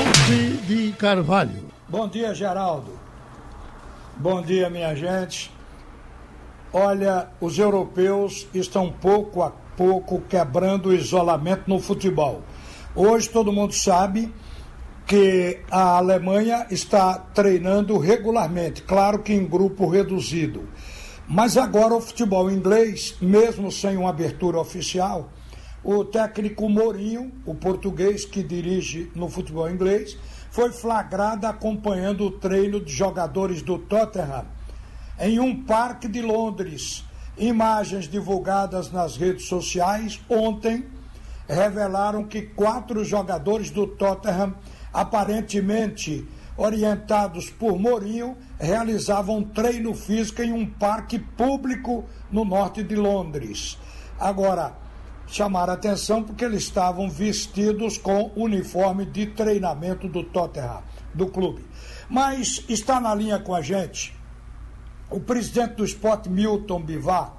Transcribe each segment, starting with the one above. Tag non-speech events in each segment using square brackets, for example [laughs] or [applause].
Ralph de Carvalho. Bom dia, Geraldo. Bom dia, minha gente. Olha, os europeus estão pouco a pouco quebrando o isolamento no futebol. Hoje todo mundo sabe que a Alemanha está treinando regularmente, claro que em grupo reduzido. Mas agora o futebol inglês, mesmo sem uma abertura oficial, o técnico Mourinho, o português que dirige no futebol inglês, foi flagrado acompanhando o treino de jogadores do Tottenham em um parque de Londres. Imagens divulgadas nas redes sociais ontem revelaram que quatro jogadores do Tottenham, aparentemente orientados por Mourinho, realizavam treino físico em um parque público no norte de Londres. Agora, chamaram atenção porque eles estavam vestidos com uniforme de treinamento do Tottenham, do clube. Mas está na linha com a gente o presidente do esporte, Milton Bivar,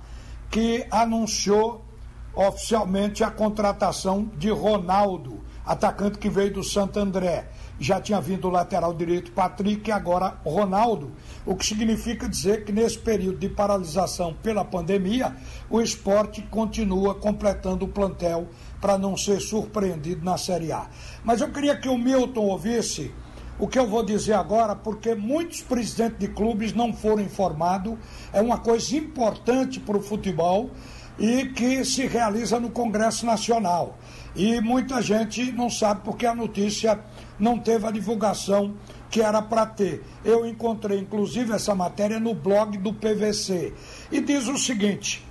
que anunciou oficialmente a contratação de Ronaldo, atacante que veio do Santo André. Já tinha vindo o lateral direito Patrick e agora Ronaldo, o que significa dizer que nesse período de paralisação pela pandemia, o esporte continua completando o plantel para não ser surpreendido na Série A. Mas eu queria que o Milton ouvisse o que eu vou dizer agora, porque muitos presidentes de clubes não foram informados, é uma coisa importante para o futebol e que se realiza no Congresso Nacional. E muita gente não sabe porque a notícia não teve a divulgação que era para ter. Eu encontrei, inclusive, essa matéria no blog do PVC. E diz o seguinte: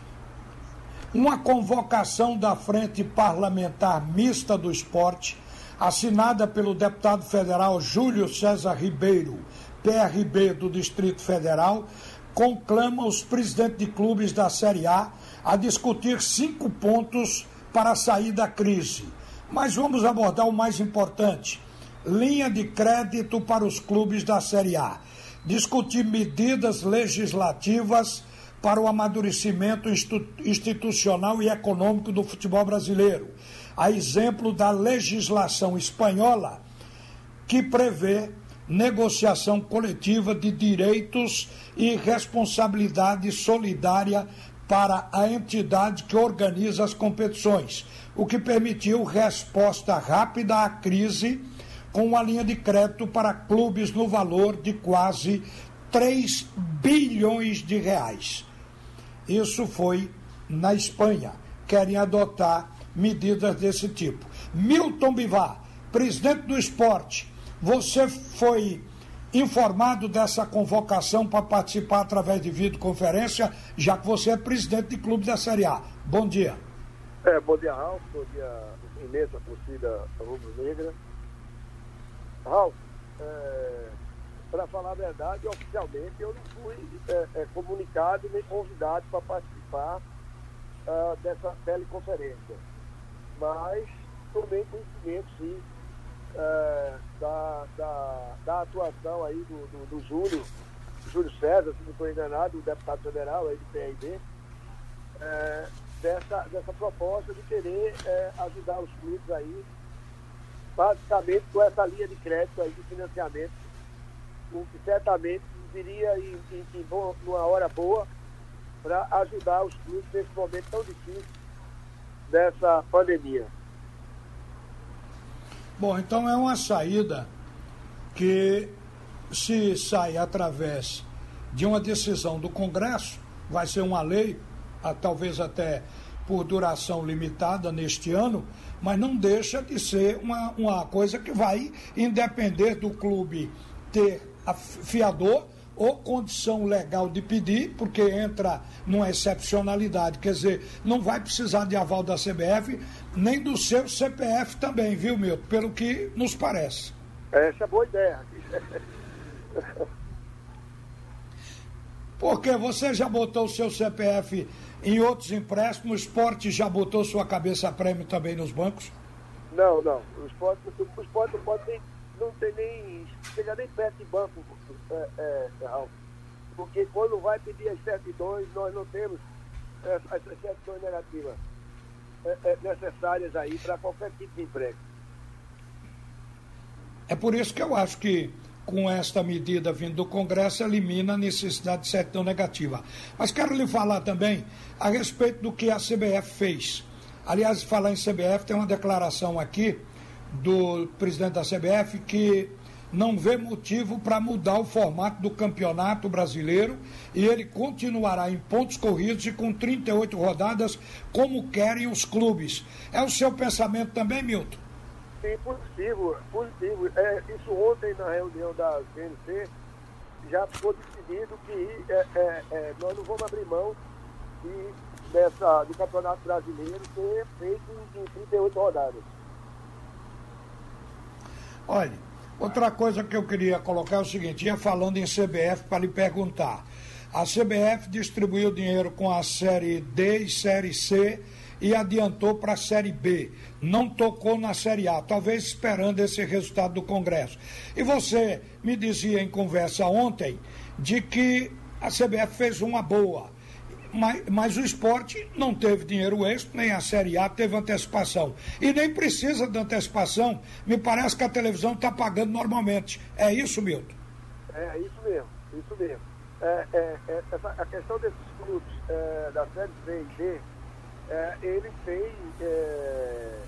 uma convocação da Frente Parlamentar Mista do Esporte, assinada pelo deputado federal Júlio César Ribeiro, PRB do Distrito Federal, conclama os presidentes de clubes da Série A a discutir cinco pontos para sair da crise. Mas vamos abordar o mais importante: linha de crédito para os clubes da Série A. Discutir medidas legislativas para o amadurecimento institucional e econômico do futebol brasileiro, a exemplo da legislação espanhola, que prevê negociação coletiva de direitos e responsabilidade solidária para a entidade que organiza as competições, o que permitiu resposta rápida à crise com uma linha de crédito para clubes no valor de quase 3 bilhões de reais. Isso foi na Espanha. Querem adotar medidas desse tipo. Milton Bivar, presidente do esporte, você foi informado dessa convocação para participar através de videoconferência, já que você é presidente de clube da Série A. Bom dia. É, bom dia, Ralf. Bom dia, imensa torcida rubro-negra. Ralf, é, para falar a verdade, oficialmente eu não fui é, é, comunicado nem convidado para participar uh, dessa teleconferência. Mas tomei conhecimento, sim, é, da, da, da, atuação aí do, do, do Júlio, Júlio César, se não estou enganado, o deputado federal aí do PRB, é, dessa, dessa proposta de querer é, ajudar os clubes aí, basicamente com essa linha de crédito aí de financiamento, o que certamente viria em, em, em numa hora boa para ajudar os clubes nesse momento tão difícil dessa pandemia. Bom, então é uma saída que se sai através de uma decisão do Congresso, vai ser uma lei, talvez até por duração limitada neste ano, mas não deixa de ser uma, uma coisa que vai independer do clube ter fiador ou condição legal de pedir, porque entra numa excepcionalidade, quer dizer, não vai precisar de aval da CBF, nem do seu CPF também, viu, Milton? Pelo que nos parece. Essa é boa ideia. Porque você já botou o seu CPF em outros empréstimos, o esporte já botou sua cabeça a prêmio também nos bancos? Não, não. O esporte, o esporte não pode nem, não tem nem. chega nem perto de banco, é, é, porque quando vai pedir as certidões, nós não temos essas certidões negativas é, é, necessárias aí para qualquer tipo de emprego. É por isso que eu acho que com esta medida vindo do Congresso, elimina a necessidade de certidão negativa. Mas quero lhe falar também a respeito do que a CBF fez. Aliás, falar em CBF, tem uma declaração aqui do presidente da CBF que não vê motivo para mudar o formato do campeonato brasileiro e ele continuará em pontos corridos e com 38 rodadas, como querem os clubes. É o seu pensamento também, Milton? Sim, positivo, positivo. É, isso ontem na reunião da CNC já ficou decidido que é, é, é, nós não vamos abrir mão de, dessa, do Campeonato Brasileiro ser feito em 38 rodadas. Olha, outra coisa que eu queria colocar é o seguinte, ia falando em CBF para lhe perguntar. A CBF distribuiu dinheiro com a Série D e Série C e adiantou para a Série B. Não tocou na Série A, talvez esperando esse resultado do Congresso. E você me dizia em conversa ontem de que a CBF fez uma boa. Mas, mas, o esporte não teve dinheiro extra, nem a Série A teve antecipação. E nem precisa de antecipação. Me parece que a televisão está pagando normalmente. É isso, Milton? É isso mesmo, isso mesmo. É, é, é, essa, a questão desses clubes é, da Série C e D é, ele tem, é,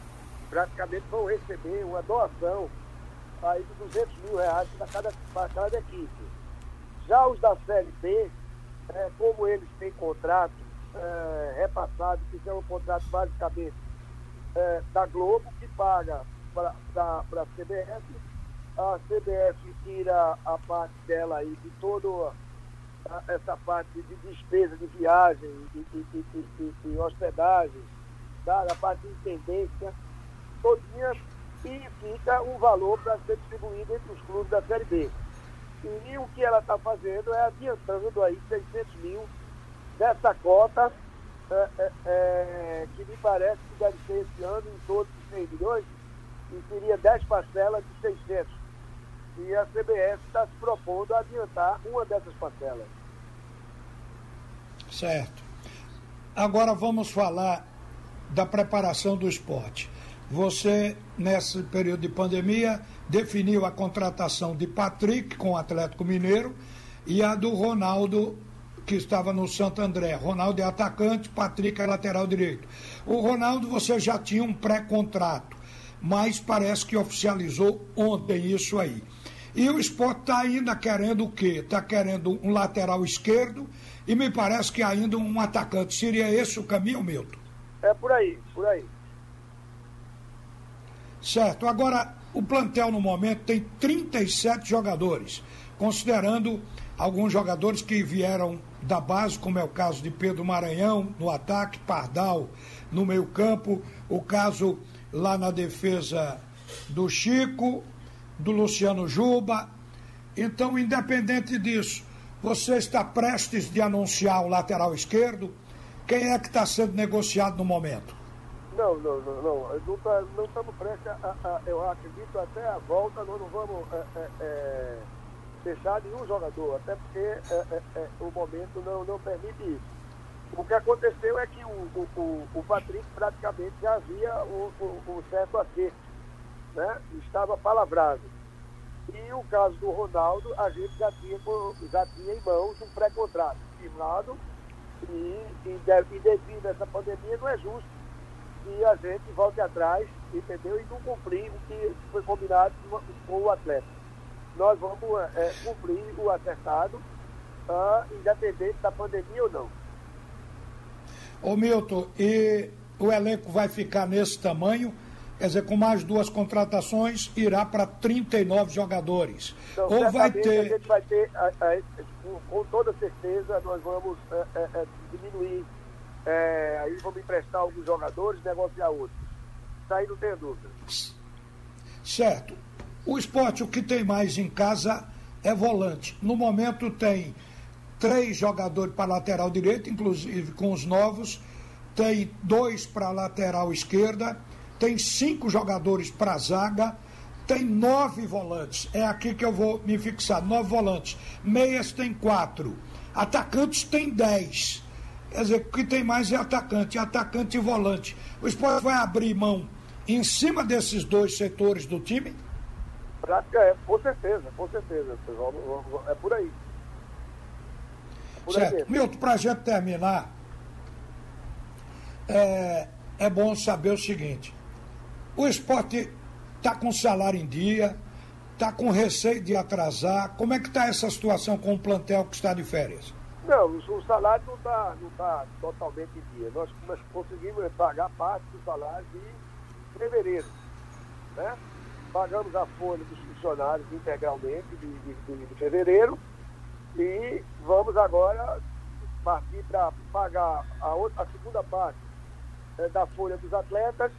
praticamente vão receber uma doação aí de 200 mil reais para cada, cada equipe. Já os da Série B, é, como eles têm contrato é, repassado, fizeram um contrato basicamente é, da Globo, que paga para a CBF, a CBF tira a parte dela aí de todo essa parte de despesa de viagem e, e, e, e hospedagem, tá? a parte de intendência, todinha, e fica um valor para ser distribuído entre os clubes da Série B. E o que ela está fazendo é adiantando aí 600 mil dessa cota, é, é, é, que me parece que deve ser esse ano em torno de 100 milhões, e seria 10 parcelas de 600 e a CBS está se propondo a adiantar uma dessas parcelas. Certo. Agora vamos falar da preparação do esporte. Você, nesse período de pandemia, definiu a contratação de Patrick com o Atlético Mineiro e a do Ronaldo, que estava no Santo André. Ronaldo é atacante, Patrick é lateral direito. O Ronaldo você já tinha um pré-contrato, mas parece que oficializou ontem isso aí. E o esporte está ainda querendo o quê? Está querendo um lateral esquerdo e me parece que ainda um atacante. Seria esse o caminho, Milton? É por aí, por aí. Certo. Agora, o plantel no momento tem 37 jogadores, considerando alguns jogadores que vieram da base, como é o caso de Pedro Maranhão no ataque, Pardal no meio-campo, o caso lá na defesa do Chico, do Luciano Juba. Então, independente disso, você está prestes de anunciar o lateral esquerdo? Quem é que está sendo negociado no momento? Não, não, não, não. Não, tá, não estamos prestes a, a, Eu acredito até a volta, nós não vamos é, é, é, deixar nenhum jogador, até porque é, é, é, o momento não, não permite isso. O que aconteceu é que o, o, o Patrick praticamente já havia o, o, o certo acerto né? estava palavrado. E o caso do Ronaldo, a gente já tinha, já tinha em mãos um pré-contrato firmado e, e, e devido a essa pandemia não é justo que a gente volte atrás, entendeu? E não cumprir o que foi combinado com o atleta. Nós vamos é, cumprir o acertado, uh, independente da pandemia ou não. Ô Milton, e o elenco vai ficar nesse tamanho? Quer dizer, com mais duas contratações, irá para 39 jogadores. Então, Ou vai ter. A gente vai ter, a, a, com toda certeza, nós vamos é, é diminuir. É, aí vamos emprestar alguns jogadores negociar outros. Isso aí não tem dúvida. Certo. O esporte, o que tem mais em casa é volante. No momento tem três jogadores para lateral direito, inclusive com os novos, tem dois para lateral esquerda tem cinco jogadores para zaga, tem nove volantes. É aqui que eu vou me fixar: nove volantes. Meias tem quatro. Atacantes tem dez. Quer dizer, o que tem mais é atacante, atacante e volante. O esporte vai abrir mão em cima desses dois setores do time? prática é, com certeza, com certeza. É por aí. É por certo. Aí Milton, para a gente terminar, é, é bom saber o seguinte: o esporte está com salário em dia, está com receio de atrasar. Como é que está essa situação com o plantel que está de férias? Não, o salário não está não tá totalmente em dia. Nós, conseguimos pagar parte do salário de fevereiro. Né? Pagamos a folha dos funcionários integralmente de, de, de fevereiro e vamos agora partir para pagar a, outra, a segunda parte é, da folha dos atletas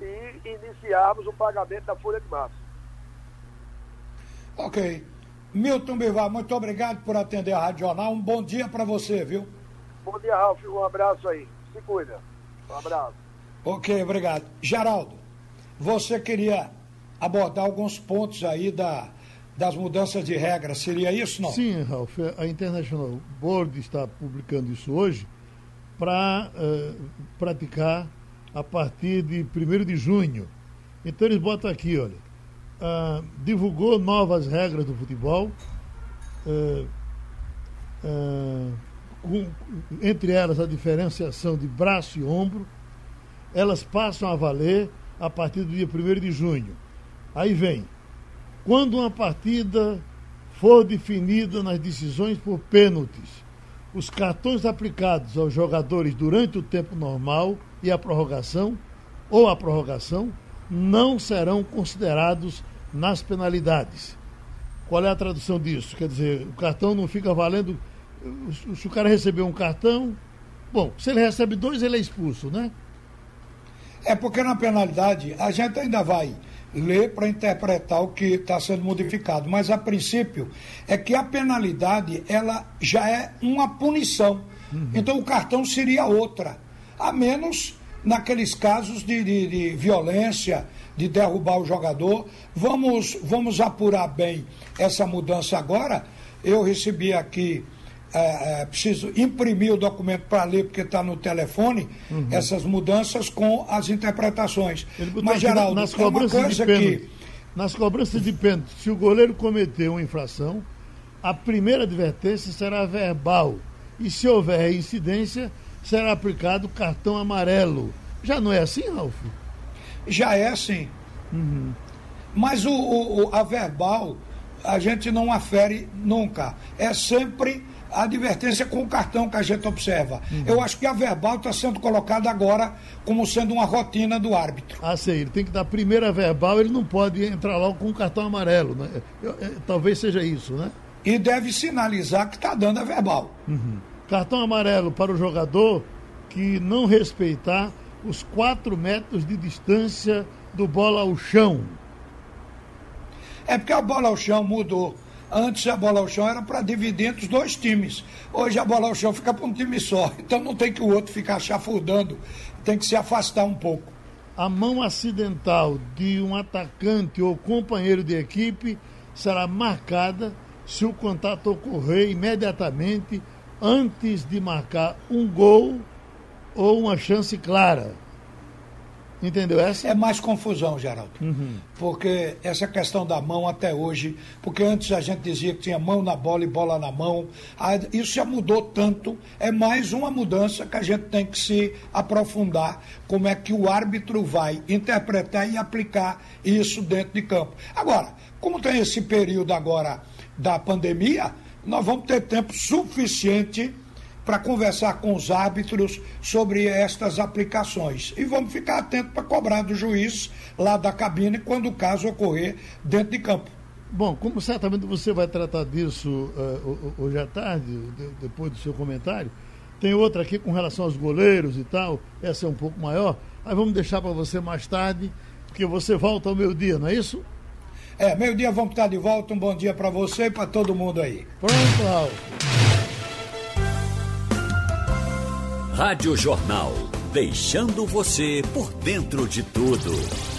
e iniciarmos o pagamento da folha de março. Ok. Milton Bivar, muito obrigado por atender a Rádio Jornal. Um bom dia para você, viu? Bom dia, Ralf. Um abraço aí. Se cuida. Um abraço. Ok, obrigado. Geraldo, você queria abordar alguns pontos aí da, das mudanças de regras. Seria isso, não? Sim, Ralf. A International Board está publicando isso hoje para uh, praticar a partir de 1 de junho. Então eles botam aqui, olha, uh, divulgou novas regras do futebol, uh, com, entre elas a diferenciação de braço e ombro, elas passam a valer a partir do dia 1 de junho. Aí vem, quando uma partida for definida nas decisões por pênaltis, os cartões aplicados aos jogadores durante o tempo normal e a prorrogação ou a prorrogação não serão considerados nas penalidades. Qual é a tradução disso? Quer dizer, o cartão não fica valendo. Se o cara receber um cartão, bom, se ele recebe dois, ele é expulso, né? É porque na penalidade a gente ainda vai ler para interpretar o que está sendo modificado, mas a princípio é que a penalidade ela já é uma punição. Uhum. Então o cartão seria outra, a menos naqueles casos de, de, de violência, de derrubar o jogador. Vamos, vamos apurar bem essa mudança agora. Eu recebi aqui, é, é, preciso imprimir o documento para ler, porque está no telefone, uhum. essas mudanças com as interpretações. Mas, Geraldo, nas é uma coisa que. Nas cobranças de pênalti, se o goleiro cometeu uma infração, a primeira advertência será verbal. E se houver incidência, será aplicado cartão amarelo. Já não é assim, Ralf? Já é assim. Uhum. Mas o, o, a verbal a gente não afere nunca. É sempre a advertência com o cartão que a gente observa. Uhum. Eu acho que a verbal está sendo colocada agora como sendo uma rotina do árbitro. Ah, sei. Ele tem que dar a primeira verbal, ele não pode entrar logo com o cartão amarelo. Né? Eu, eu, talvez seja isso, né? E deve sinalizar que está dando a verbal. Uhum. Cartão amarelo para o jogador que não respeitar os 4 metros de distância do bola ao chão. É porque a bola ao chão mudou. Antes a bola ao chão era para dividir entre os dois times. Hoje a bola ao chão fica para um time só. [laughs] Então não tem que o outro ficar chafurdando, tem que se afastar um pouco. A mão acidental de um atacante ou companheiro de equipe será marcada se o contato ocorrer imediatamente antes de marcar um gol ou uma chance clara. Entendeu essa? É mais confusão, Geraldo. Uhum. Porque essa questão da mão até hoje, porque antes a gente dizia que tinha mão na bola e bola na mão, isso já mudou tanto, é mais uma mudança que a gente tem que se aprofundar, como é que o árbitro vai interpretar e aplicar isso dentro de campo. Agora, como tem esse período agora da pandemia, nós vamos ter tempo suficiente para conversar com os árbitros sobre estas aplicações. E vamos ficar atentos para cobrar do juiz lá da cabine quando o caso ocorrer dentro de campo. Bom, como certamente você vai tratar disso uh, hoje à tarde, de, depois do seu comentário, tem outra aqui com relação aos goleiros e tal, essa é um pouco maior, mas vamos deixar para você mais tarde, porque você volta ao meio-dia, não é isso? É, meio-dia vamos estar de volta. Um bom dia para você e para todo mundo aí. Pronto, Ralf. Rádio Jornal, deixando você por dentro de tudo.